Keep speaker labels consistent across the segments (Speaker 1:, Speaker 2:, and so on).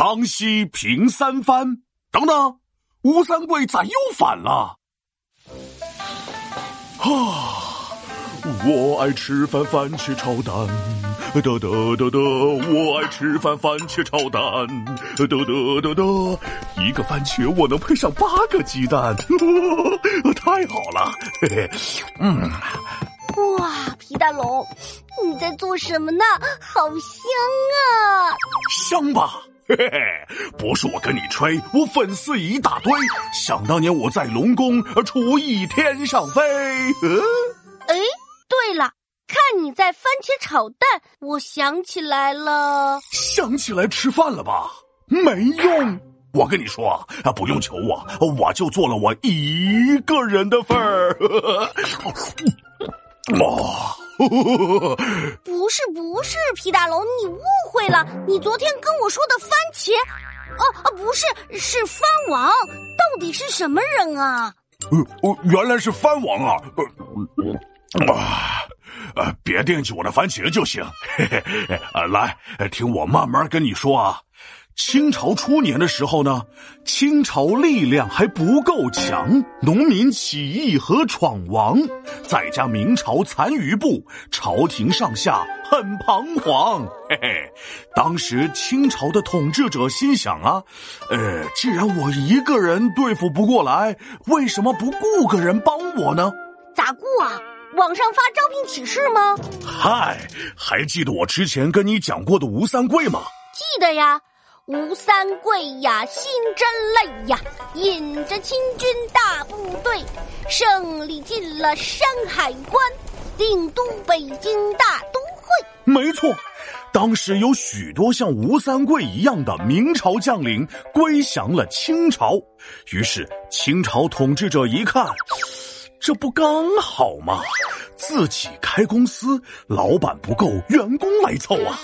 Speaker 1: 康熙平三藩，等等，吴三桂咋又反了？啊，我爱吃饭，番茄炒蛋，得得得得，我爱吃饭，番茄炒蛋，得得得得，一个番茄我能配上八个鸡蛋，太好了，嘿嘿，
Speaker 2: 嗯，哇，皮蛋龙，你在做什么呢？好香啊！
Speaker 1: 香吧？嘿 不是我跟你吹，我粉丝一大堆。想当年我在龙宫厨艺天上飞。
Speaker 2: 嗯 哎，对了，看你在番茄炒蛋，我想起来了。
Speaker 1: 想起来吃饭了吧？没用，我跟你说啊，不用求我，我就做了我一个人的份儿。
Speaker 2: 哇！不是不是，皮大龙，你误你昨天跟我说的番茄，哦哦，不是，是番王。到底是什么人啊？
Speaker 1: 呃，原来是番王啊！呃，啊，呃，别惦记我的番茄就行。嘿 嘿，呃，来，听我慢慢跟你说啊。清朝初年的时候呢，清朝力量还不够强，农民起义和闯王，再加明朝残余部，朝廷上下很彷徨。嘿嘿，当时清朝的统治者心想啊，呃，既然我一个人对付不过来，为什么不雇个人帮我呢？
Speaker 2: 咋雇啊？网上发招聘启事吗？
Speaker 1: 嗨，还记得我之前跟你讲过的吴三桂吗？
Speaker 2: 记得呀。吴三桂呀，心真累呀，引着清军大部队，胜利进了山海关，定都北京大都会。
Speaker 1: 没错，当时有许多像吴三桂一样的明朝将领归降了清朝，于是清朝统治者一看，这不刚好吗？自己开公司，老板不够，员工来凑啊！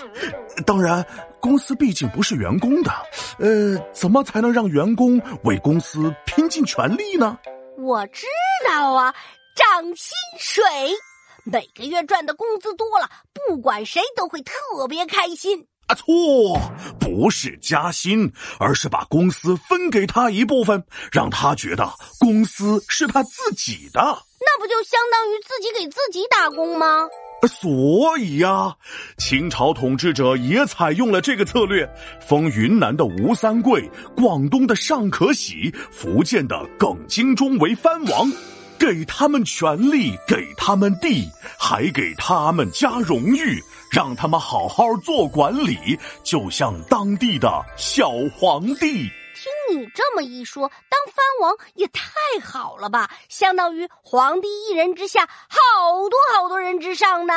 Speaker 1: 当然，公司毕竟不是员工的，呃，怎么才能让员工为公司拼尽全力呢？
Speaker 2: 我知道啊，涨薪水，每个月赚的工资多了，不管谁都会特别开心。
Speaker 1: 啊，错，不是加薪，而是把公司分给他一部分，让他觉得公司是他自己的。
Speaker 2: 不就相当于自己给自己打工吗？
Speaker 1: 所以呀，清朝统治者也采用了这个策略，封云南的吴三桂、广东的尚可喜、福建的耿精忠为藩王，给他们权力，给他们地，还给他们加荣誉，让他们好好做管理，就像当地的小皇帝。
Speaker 2: 听你这么一说，当藩王也太好了吧？相当于皇帝一人之下，好多好多人之上呢。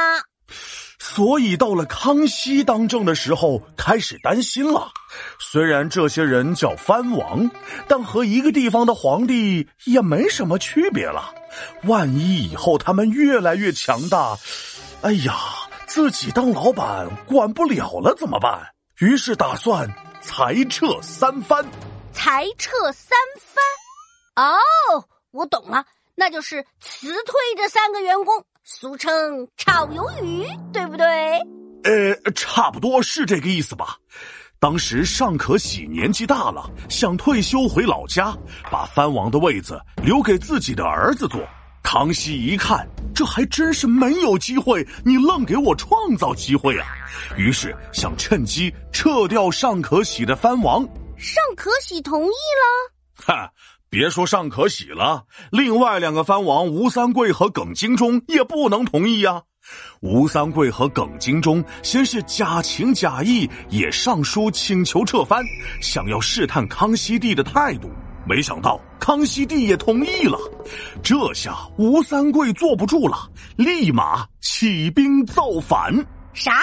Speaker 1: 所以到了康熙当政的时候，开始担心了。虽然这些人叫藩王，但和一个地方的皇帝也没什么区别了。万一以后他们越来越强大，哎呀，自己当老板管不了了怎么办？于是打算裁撤三藩。
Speaker 2: 裁撤三藩，哦，我懂了，那就是辞退这三个员工，俗称炒鱿鱼，对不对？
Speaker 1: 呃，差不多是这个意思吧。当时尚可喜年纪大了，想退休回老家，把藩王的位子留给自己的儿子做。康熙一看，这还真是没有机会，你愣给我创造机会啊！于是想趁机撤掉尚可喜的藩王。
Speaker 2: 尚可喜同意了，
Speaker 1: 哈，别说尚可喜了，另外两个藩王吴三桂和耿精忠也不能同意呀。吴三桂和耿精忠先是假情假意，也上书请求撤藩，想要试探康熙帝的态度。没想到康熙帝也同意了，这下吴三桂坐不住了，立马起兵造反。
Speaker 2: 啥？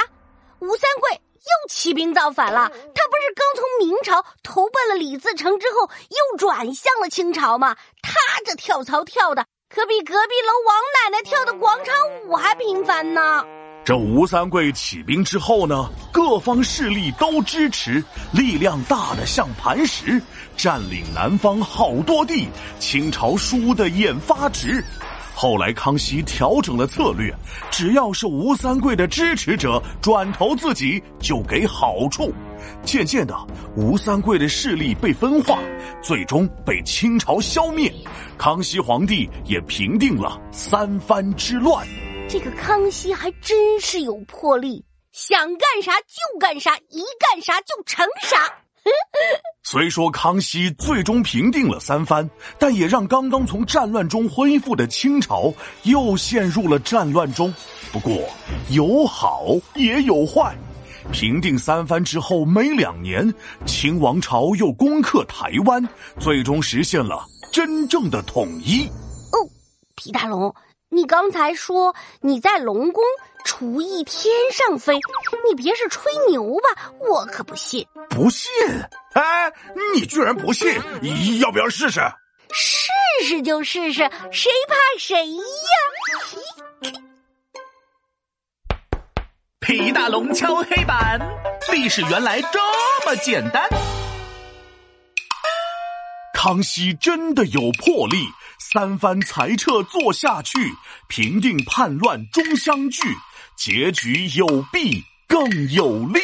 Speaker 2: 吴三桂？又起兵造反了，他不是刚从明朝投奔了李自成之后，又转向了清朝吗？他这跳槽跳的可比隔壁楼王奶奶跳的广场舞还频繁呢。
Speaker 1: 这吴三桂起兵之后呢，各方势力都支持，力量大的像磐石，占领南方好多地，清朝输的眼发直。后来康熙调整了策略，只要是吴三桂的支持者转投自己，就给好处。渐渐的，吴三桂的势力被分化，最终被清朝消灭。康熙皇帝也平定了三藩之乱。
Speaker 2: 这个康熙还真是有魄力，想干啥就干啥，一干啥就成啥。
Speaker 1: 虽说康熙最终平定了三藩，但也让刚刚从战乱中恢复的清朝又陷入了战乱中。不过有好也有坏，平定三藩之后没两年，清王朝又攻克台湾，最终实现了真正的统一。
Speaker 2: 哦，皮大龙，你刚才说你在龙宫厨艺天上飞，你别是吹牛吧？我可不信。
Speaker 1: 不信？哎，你居然不信？要不要试试？
Speaker 2: 试试就试试，谁怕谁呀？
Speaker 3: 皮大龙敲黑板，历史原来这么简单。
Speaker 1: 康熙真的有魄力，三番裁撤做下去，平定叛乱终相聚，结局有弊更有利。